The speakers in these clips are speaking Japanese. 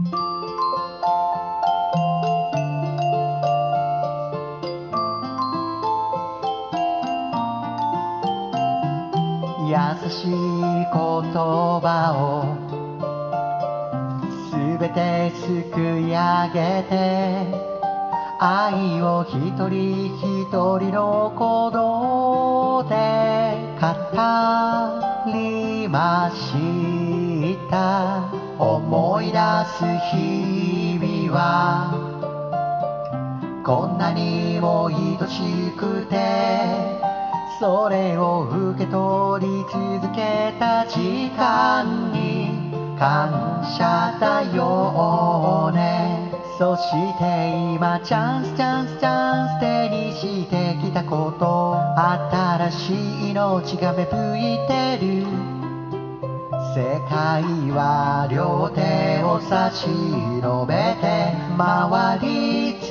優しい言葉をすべてすくい上げて愛を一人一人の鼓動で語りました。出す日々はこんなにも愛しくてそれを受け取り続けた時間に感謝だよね。そして今チャンスチャンスチャンス手にしてきたこと新しい命が芽吹いてる。世界は両手を差し伸べて回り続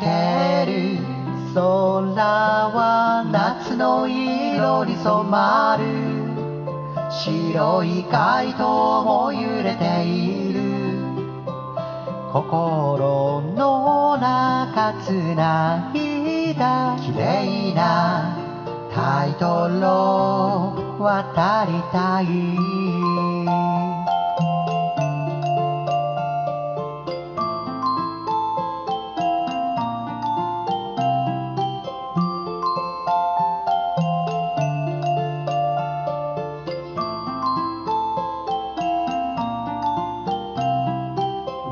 ける。空は夏の色に染まる。白い街灯も揺れている。心の中つないだ綺麗なタイトル渡りたい。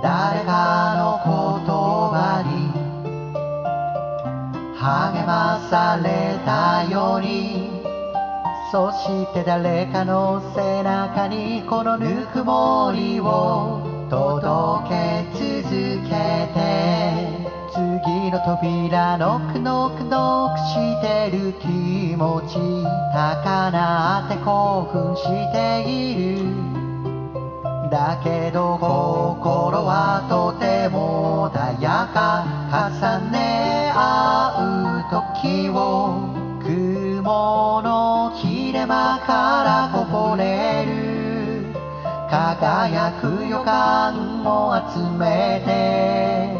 誰かの言葉に励まされたように。そして誰かの背中にこのぬくもりを届け続けて次の扉ノックノックノックしてる気持ち高鳴って興奮しているだけど心はとても穏やか重ね合う時を雲間からこぼれる。輝く予感を集めて。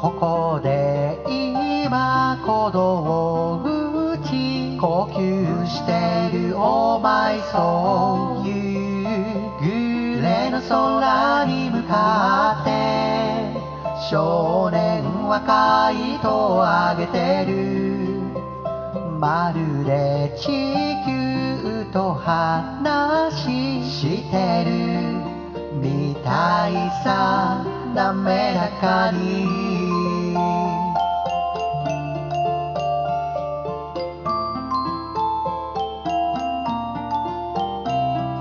ここで今鼓動を打ち呼吸しているお前そういうグレの空に向かって。少年はカイトを上げてる。まるで地球と話してるみたいさ滑らかに。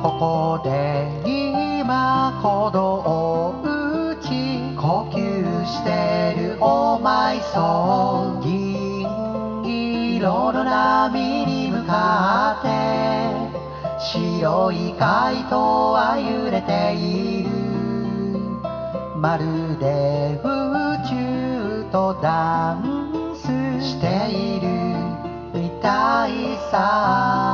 ここで今鼓動の波に向かって白い街灯は揺れている。まるで宇宙とダンスしているみたいさ。